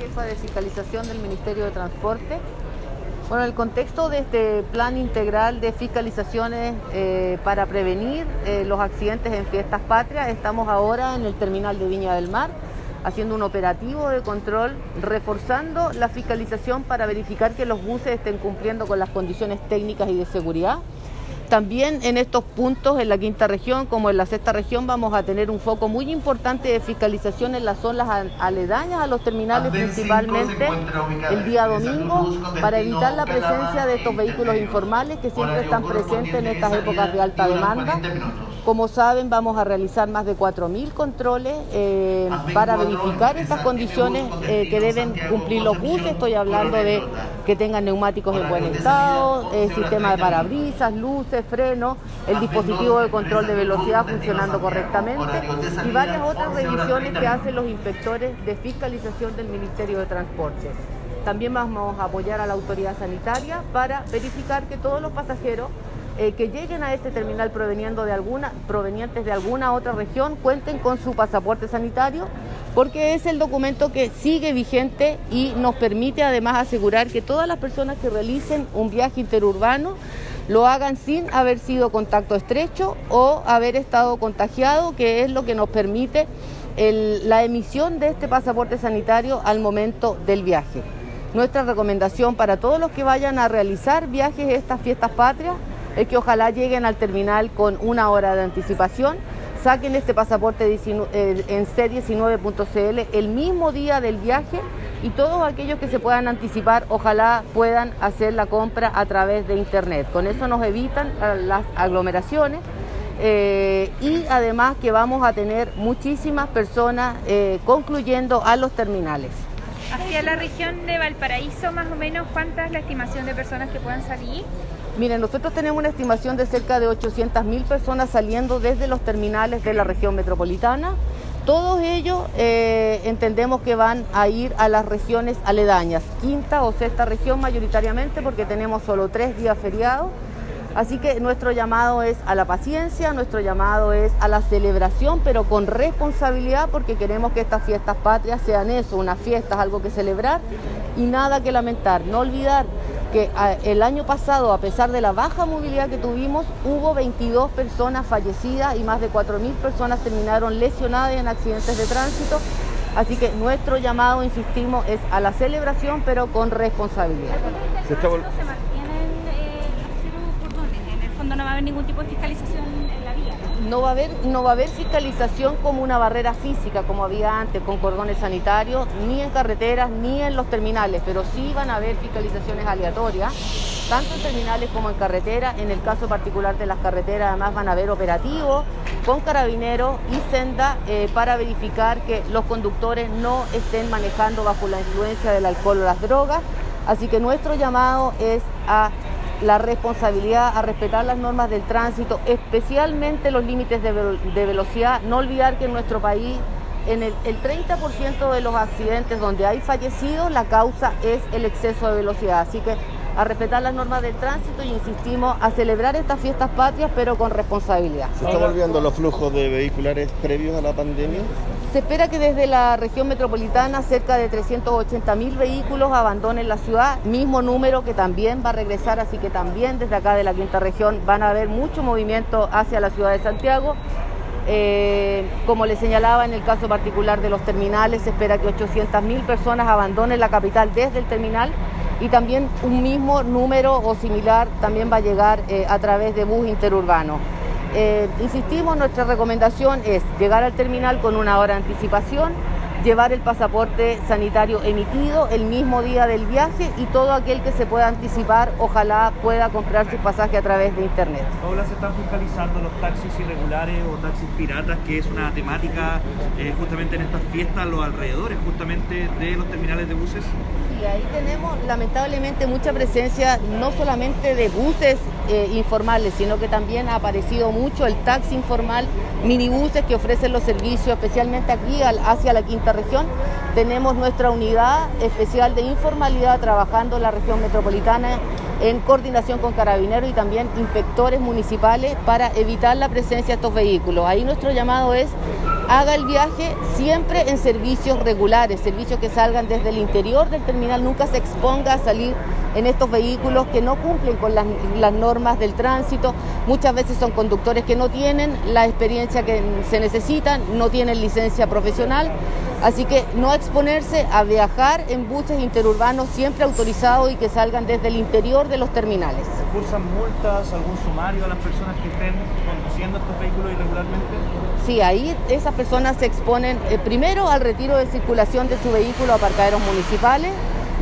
jefa de fiscalización del Ministerio de Transporte. Bueno, el contexto de este plan integral de fiscalizaciones eh, para prevenir eh, los accidentes en fiestas patrias, estamos ahora en el terminal de Viña del Mar haciendo un operativo de control, reforzando la fiscalización para verificar que los buses estén cumpliendo con las condiciones técnicas y de seguridad. También en estos puntos, en la quinta región como en la sexta región, vamos a tener un foco muy importante de fiscalización en las zonas aledañas a los terminales, principalmente el día domingo, para evitar la presencia de estos vehículos informales que siempre están presentes en estas épocas de alta demanda. Como saben, vamos a realizar más de 4.000 controles eh, para verificar estas condiciones eh, que deben cumplir los buses. Estoy hablando de que tengan neumáticos en buen estado, eh, sistema de parabrisas, luces, frenos, el dispositivo de control de velocidad funcionando correctamente y varias otras revisiones que hacen los inspectores de fiscalización del Ministerio de Transporte. También vamos a apoyar a la autoridad sanitaria para verificar que todos los pasajeros eh, que lleguen a este terminal proveniendo de alguna, provenientes de alguna otra región cuenten con su pasaporte sanitario, porque es el documento que sigue vigente y nos permite además asegurar que todas las personas que realicen un viaje interurbano lo hagan sin haber sido contacto estrecho o haber estado contagiado, que es lo que nos permite la emisión de este pasaporte sanitario al momento del viaje. Nuestra recomendación para todos los que vayan a realizar viajes estas fiestas patrias es que ojalá lleguen al terminal con una hora de anticipación, saquen este pasaporte en C19.cl el mismo día del viaje y todos aquellos que se puedan anticipar, ojalá puedan hacer la compra a través de Internet. Con eso nos evitan las aglomeraciones. Eh, y además que vamos a tener muchísimas personas eh, concluyendo a los terminales. Hacia la región de Valparaíso, más o menos, ¿cuánta es la estimación de personas que puedan salir? Miren, nosotros tenemos una estimación de cerca de 800.000 personas saliendo desde los terminales de la región metropolitana. Todos ellos eh, entendemos que van a ir a las regiones aledañas, quinta o sexta región mayoritariamente porque tenemos solo tres días feriados. Así que nuestro llamado es a la paciencia, nuestro llamado es a la celebración, pero con responsabilidad porque queremos que estas fiestas patrias sean eso, unas fiestas, algo que celebrar y nada que lamentar. No olvidar que el año pasado, a pesar de la baja movilidad que tuvimos, hubo 22 personas fallecidas y más de 4.000 personas terminaron lesionadas en accidentes de tránsito. Así que nuestro llamado, insistimos, es a la celebración, pero con responsabilidad. Se, se mantienen eh, en el fondo no va a haber ningún tipo de fiscalización no va, a haber, no va a haber fiscalización como una barrera física, como había antes, con cordones sanitarios, ni en carreteras, ni en los terminales, pero sí van a haber fiscalizaciones aleatorias, tanto en terminales como en carreteras. En el caso particular de las carreteras, además van a haber operativos con carabineros y senda eh, para verificar que los conductores no estén manejando bajo la influencia del alcohol o las drogas. Así que nuestro llamado es a la responsabilidad a respetar las normas del tránsito, especialmente los límites de, velocidad. No olvidar que en nuestro país, en el, el 30% de los accidentes donde hay fallecidos, la causa es el exceso de velocidad. Así que a respetar las normas del tránsito y insistimos a celebrar estas fiestas patrias, pero con responsabilidad. ¿Se están volviendo los flujos de vehiculares previos a la pandemia? Se espera que desde la región metropolitana cerca de 380 mil vehículos abandonen la ciudad, mismo número que también va a regresar, así que también desde acá de la quinta región van a haber mucho movimiento hacia la ciudad de Santiago. Eh, como le señalaba en el caso particular de los terminales, se espera que 800 mil personas abandonen la capital desde el terminal y también un mismo número o similar también va a llegar eh, a través de bus interurbano. Eh, insistimos, nuestra recomendación es llegar al terminal con una hora de anticipación, llevar el pasaporte sanitario emitido el mismo día del viaje y todo aquel que se pueda anticipar, ojalá pueda comprar su pasaje a través de internet. Paula, se están fiscalizando los taxis irregulares o taxis piratas, que es una temática eh, justamente en estas fiestas, los alrededores justamente de los terminales de buses. Sí, ahí tenemos lamentablemente mucha presencia no solamente de buses eh, informales, sino que también ha aparecido mucho el taxi informal, minibuses que ofrecen los servicios, especialmente aquí hacia la quinta región. Tenemos nuestra unidad especial de informalidad trabajando en la región metropolitana en coordinación con carabineros y también inspectores municipales para evitar la presencia de estos vehículos. Ahí nuestro llamado es haga el viaje siempre en servicios regulares, servicios que salgan desde el interior del terminal, nunca se exponga a salir en estos vehículos que no cumplen con las, las, normas del tránsito. Muchas veces son conductores que no tienen la experiencia que se necesitan, no tienen licencia profesional. Así que no exponerse a viajar en buses interurbanos siempre autorizados y que salgan desde el interior de los terminales. ¿Cursan multas, algún sumario a las personas que estén conduciendo estos vehículos irregularmente? Sí, ahí esas personas se exponen eh, primero al retiro de circulación de su vehículo a aparcaderos municipales.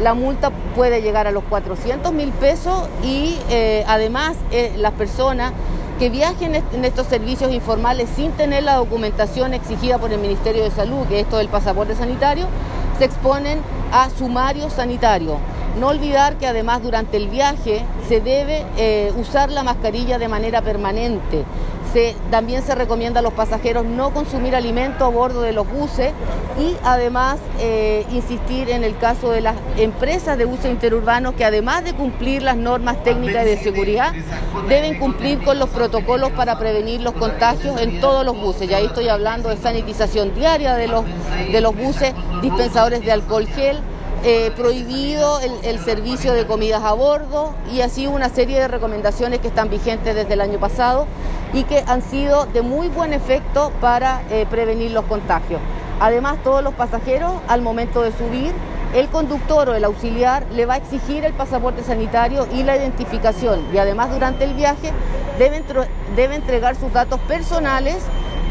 La multa puede llegar a los 400 mil pesos y eh, además eh, las personas que viajen en estos servicios informales sin tener la documentación exigida por el Ministerio de Salud, que es esto del pasaporte sanitario, se exponen a sumario sanitario. No olvidar que además durante el viaje se debe eh, usar la mascarilla de manera permanente también se recomienda a los pasajeros no consumir alimento a bordo de los buses y además eh, insistir en el caso de las empresas de buses interurbanos que además de cumplir las normas técnicas de seguridad, deben cumplir con los protocolos para prevenir los contagios en todos los buses. Ya ahí estoy hablando de sanitización diaria de los, de los buses, dispensadores de alcohol gel, eh, prohibido el, servicio de comidas a bordo y así una serie de recomendaciones que están vigentes desde el año pasado y que han sido de muy buen efecto para eh, prevenir los contagios. Además, todos los pasajeros al momento de subir, el conductor o el auxiliar le va a exigir el pasaporte sanitario y la identificación y además durante el viaje debe, debe entregar sus datos personales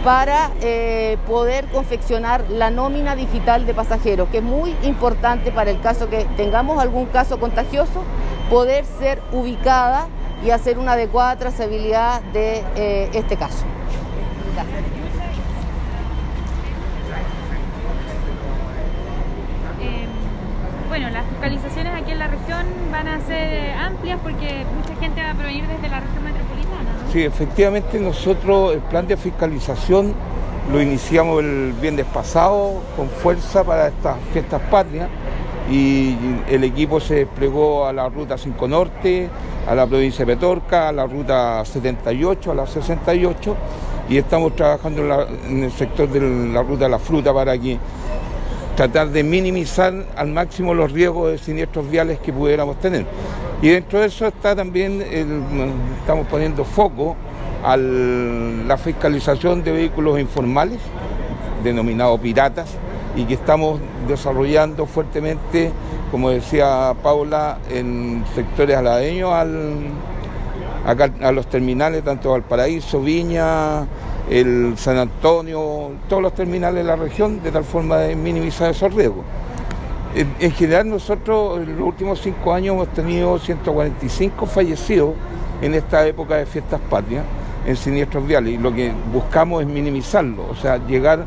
para eh, poder confeccionar la nómina digital de pasajeros, que es muy importante para el caso que tengamos algún caso contagioso, poder ser ubicada y hacer una adecuada trazabilidad de eh, este caso. Eh, bueno, las fiscalizaciones aquí en la región van a ser amplias porque mucha gente va a provenir desde la región metropolitana. Sí, efectivamente nosotros el plan de fiscalización lo iniciamos el viernes pasado con fuerza para estas fiestas patrias y el equipo se desplegó a la ruta 5 Norte, a la provincia de Petorca, a la ruta 78, a la 68 y estamos trabajando en el sector de la ruta de la fruta para que tratar de minimizar al máximo los riesgos de siniestros viales que pudiéramos tener. Y dentro de eso está también, el, estamos poniendo foco a la fiscalización de vehículos informales, denominados piratas, y que estamos desarrollando fuertemente, como decía Paula, en sectores aladeños al, acá, a los terminales, tanto Valparaíso, Viña, el San Antonio, todos los terminales de la región, de tal forma de minimizar esos riesgos. En, en general nosotros en los últimos cinco años hemos tenido 145 fallecidos en esta época de fiestas patrias en siniestros viales y lo que buscamos es minimizarlo, o sea, llegar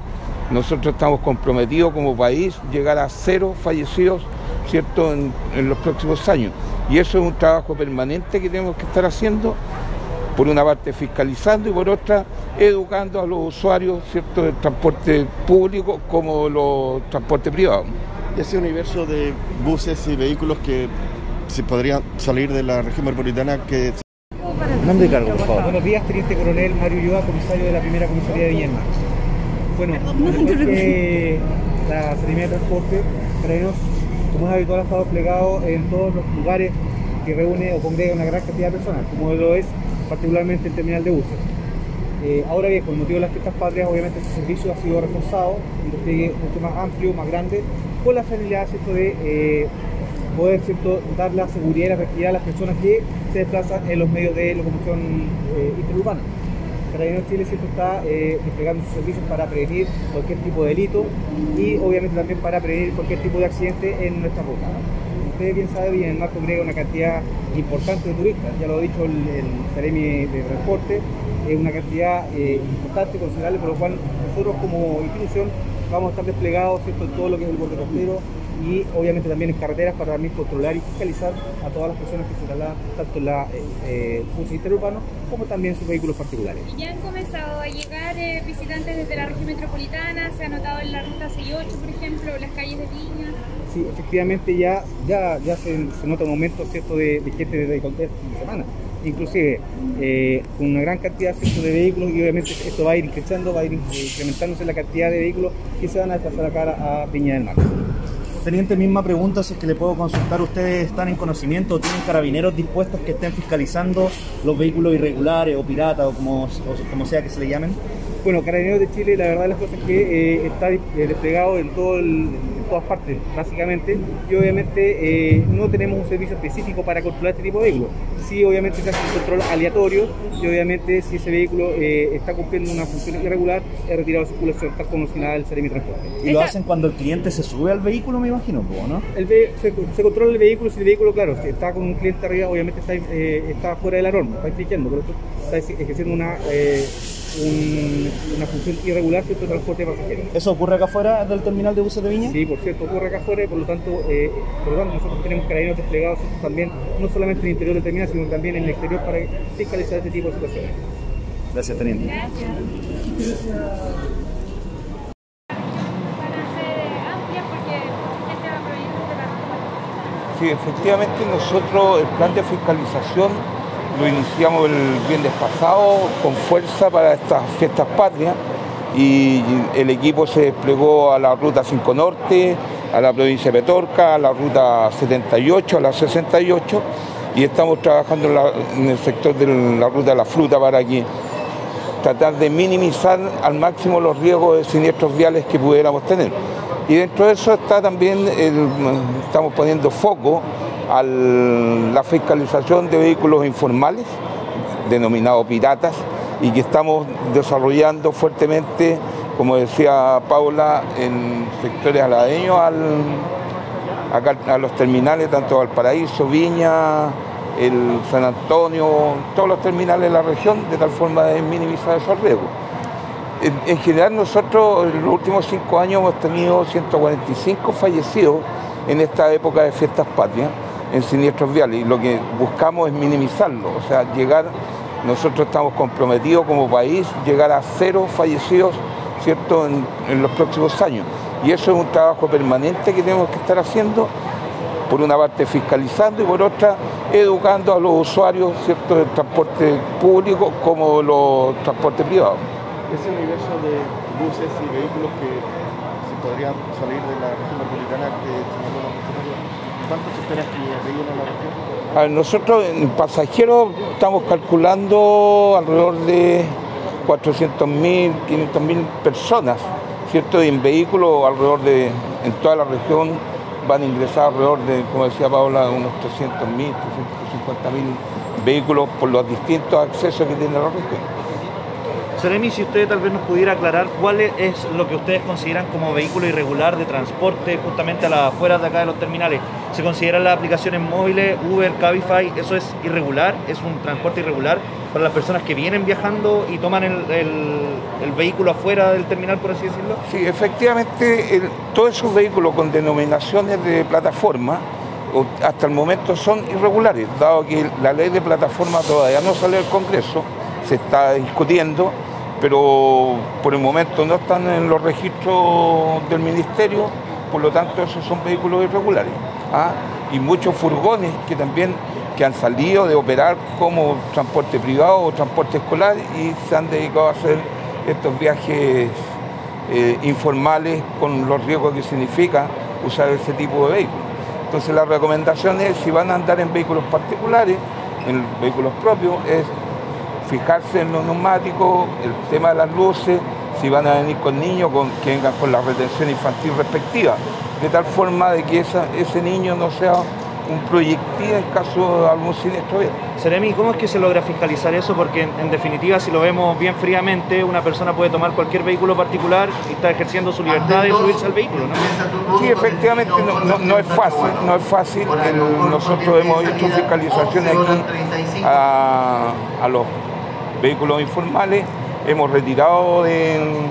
nosotros estamos comprometidos como país llegar a cero fallecidos ¿cierto? En, los próximos años. Y eso es un trabajo permanente que tenemos que estar haciendo, por una parte fiscalizando y por otra educando a los usuarios ¿cierto? del transporte público como los transportes privados. Y ese universo de buses y vehículos que se podrían salir de la región metropolitana que... Nombre cargo, por favor. Buenos días, Teniente Coronel Mario Ulloa, comisario de la primera comisaría de Viña bueno, que la Secretaría de Transporte, Carabineros, como es habitual, ha estado desplegado en todos los lugares que reúne o congrega una gran cantidad de personas, como lo es particularmente el terminal de buses. Eh, ahora bien, con motivo de las fiestas patrias, obviamente ese servicio ha sido reforzado, un despliegue mucho más amplio, más grande, con la finalidad ¿cierto? de eh, poder ¿cierto? dar la seguridad y la tranquilidad a las personas que se desplazan en los medios de locomoción eh, interurbana. Carabineros Chile siempre está eh, desplegando sus servicios para prevenir cualquier tipo de delito y obviamente también para prevenir cualquier tipo de accidente en nuestra ruta. Ustedes bien del Mar congrega una cantidad importante de turistas, ya lo ha dicho el, el Ceremi de Transporte, es una cantidad eh, importante, considerable, por lo cual nosotros como institución vamos a estar desplegados en todo lo que es el borde costero y obviamente también en carreteras para también controlar y fiscalizar a todas las personas que se trasladan tanto en la eh, bus interurbano como también sus vehículos particulares. Ya han comenzado a llegar eh, visitantes desde la región metropolitana, se ha notado en la ruta 68, por ejemplo, las calles de Viña. Sí, efectivamente ya, ya, ya se, nota un aumento ¿cierto? De, gente de, de, de semana inclusive eh, con una gran cantidad de vehículos y obviamente esto va a ir creciendo, va a ir incrementándose la cantidad de vehículos que se van a desplazar acá a Piña del Mar. Teniente, misma pregunta, si es que le puedo consultar, ¿ustedes están en conocimiento o tienen carabineros dispuestos que estén fiscalizando los vehículos irregulares o piratas o como, como sea que se le llamen? Bueno, Carabineros de Chile, la verdad de las cosas es que eh, está eh, desplegado en todo el, todas partes, básicamente, y obviamente eh, no tenemos un servicio específico para controlar este tipo de vehículos. Sí, obviamente se hace un control aleatorio y obviamente si ese vehículo eh, está cumpliendo una función irregular, es retirado de circulación, tal como si nada el mi Transporte. ¿Y lo hacen cuando el cliente se sube al vehículo, me imagino, ¿no? El se, controla el vehículo, si el vehículo, claro, si está con un cliente arriba, obviamente está, eh, está fuera de la norma, está infringiendo, pero está ejerciendo una una función irregular de transporte de pasajeros. ¿Eso ocurre acá afuera del terminal de buses de Viña? Sí, por cierto, ocurre acá afuera y por lo tanto, eh, por lo tanto nosotros tenemos carabineros desplegados también, no solamente en el interior del terminal, sino también en el exterior para fiscalizar este tipo de situaciones. Gracias, teniente. Gracias. Sí, efectivamente nosotros el plan de fiscalización lo iniciamos el viernes pasado con fuerza para estas fiestas patrias y el equipo se desplegó a la ruta 5 Norte, a la provincia de Petorca, a la ruta 78, a la 68 y estamos trabajando en, el sector de la ruta de la fruta para que tratar de minimizar al máximo los riesgos de siniestros viales que pudiéramos tener. Y dentro de eso está también, estamos poniendo foco a la fiscalización de vehículos informales, denominados piratas, y que estamos desarrollando fuertemente, como decía Paula, en sectores aladeños a los terminales, tanto Valparaíso, Viña, el San Antonio, todos los terminales de la región, de tal forma de minimizar esos riesgos. En, general nosotros en los últimos cinco años hemos tenido 145 fallecidos en esta época de fiestas patrias en siniestros viales y lo que buscamos es minimizarlo, o sea, llegar, nosotros estamos comprometidos como país, llegar a cero fallecidos ¿cierto? En, los próximos años. Y eso es un trabajo permanente que tenemos que estar haciendo, por una parte fiscalizando y por otra educando a los usuarios ¿cierto? del transporte público como los transportes privados. Ese universo de buses y vehículos que se podrían salir de la región metropolitana que ¿Cuánto se espera que lleguen a la región? A ver, nosotros en pasajeros estamos calculando alrededor de 400.000, 500.000 personas, ¿cierto? Y en vehículos alrededor de, en toda la región van a ingresar alrededor de, como decía Paula, unos 300.000, 350.000 vehículos por los distintos accesos que tiene la región. Seremi, si usted tal vez nos pudiera aclarar cuál es lo que ustedes consideran como vehículo irregular de transporte justamente a las afueras de acá de los terminales. ¿Se consideran las aplicaciones móviles, Uber, Cabify? ¿Eso es irregular? ¿Es un transporte irregular para las personas que vienen viajando y toman el, vehículo afuera del terminal, por así decirlo? Sí, efectivamente, todos esos vehículos con denominaciones de plataforma hasta el momento son irregulares, dado que la ley de plataforma todavía no sale del Congreso, se está discutiendo pero por el momento no están en los registros del ministerio, por lo tanto esos son vehículos irregulares. ¿Ah? Y muchos furgones que también que han salido de operar como transporte privado o transporte escolar y se han dedicado a hacer estos viajes eh, informales con los riesgos que significa usar ese tipo de vehículos. Entonces la recomendación es, si van a andar en vehículos particulares, en vehículos propios, es fijarse en los neumáticos, el tema de las luces, si van a venir con niños, con, que vengan con la retención infantil respectiva, de tal forma de que ese niño no sea un proyectil en caso de algún siniestro Seremi, ¿cómo es que se logra fiscalizar eso? Porque en, definitiva, si lo vemos bien fríamente, una persona puede tomar cualquier vehículo particular y está ejerciendo su libertad de subirse al vehículo, ¿no? Sí, efectivamente, no, es fácil, no es fácil. nosotros hemos hecho fiscalizaciones aquí a, a los vehículos informales, hemos retirado de,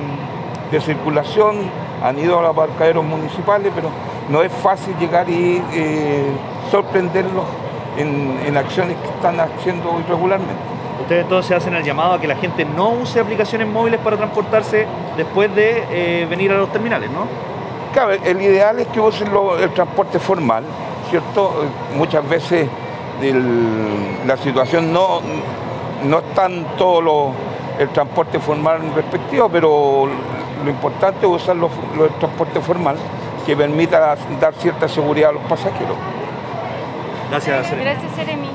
circulación, han ido a los aparcaderos municipales, pero no es fácil llegar y eh, sorprenderlos en, acciones que están haciendo irregularmente. Ustedes entonces hacen el llamado a que la gente no use aplicaciones móviles para transportarse después de eh, venir a los terminales, ¿no? Claro, el ideal es que usen lo- el transporte formal, ¿cierto? Muchas veces el- la situación no, no es tanto lo- el transporte formal respectivo, pero lo importante es usar los, los- el transporte formal que permita dar cierta seguridad a los pasajeros. Gracias, Seremi. Gracias, Jeremy.